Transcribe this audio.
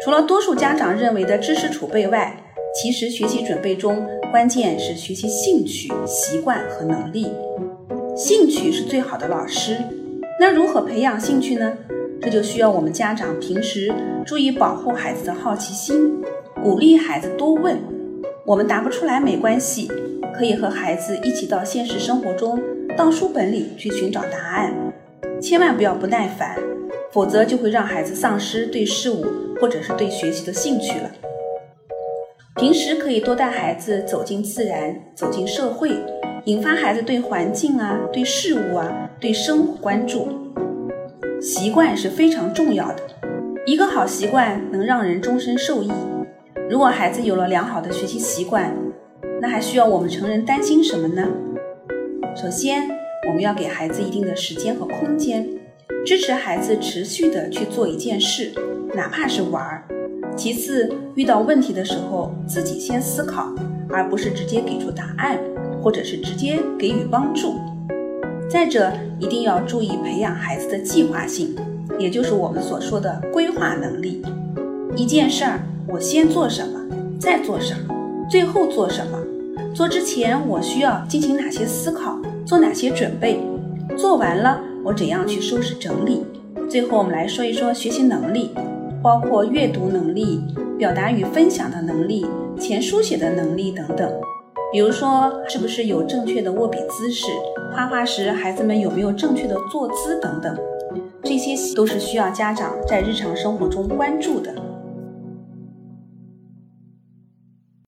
除了多数家长认为的知识储备外，其实学习准备中关键是学习兴趣、习惯和能力。兴趣是最好的老师。那如何培养兴趣呢？这就需要我们家长平时注意保护孩子的好奇心，鼓励孩子多问。我们答不出来没关系，可以和孩子一起到现实生活中、到书本里去寻找答案。千万不要不耐烦，否则就会让孩子丧失对事物或者是对学习的兴趣了。平时可以多带孩子走进自然，走进社会，引发孩子对环境啊、对事物啊、对生活关注。习惯是非常重要的，一个好习惯能让人终身受益。如果孩子有了良好的学习习惯，那还需要我们成人担心什么呢？首先，我们要给孩子一定的时间和空间，支持孩子持续的去做一件事，哪怕是玩儿。其次，遇到问题的时候，自己先思考，而不是直接给出答案，或者是直接给予帮助。再者，一定要注意培养孩子的计划性，也就是我们所说的规划能力。一件事儿，我先做什么，再做什么，最后做什么？做之前我需要进行哪些思考，做哪些准备？做完了，我怎样去收拾整理？最后，我们来说一说学习能力。包括阅读能力、表达与分享的能力、前书写的能力等等。比如说，是不是有正确的握笔姿势？画画时，孩子们有没有正确的坐姿等等？这些都是需要家长在日常生活中关注的。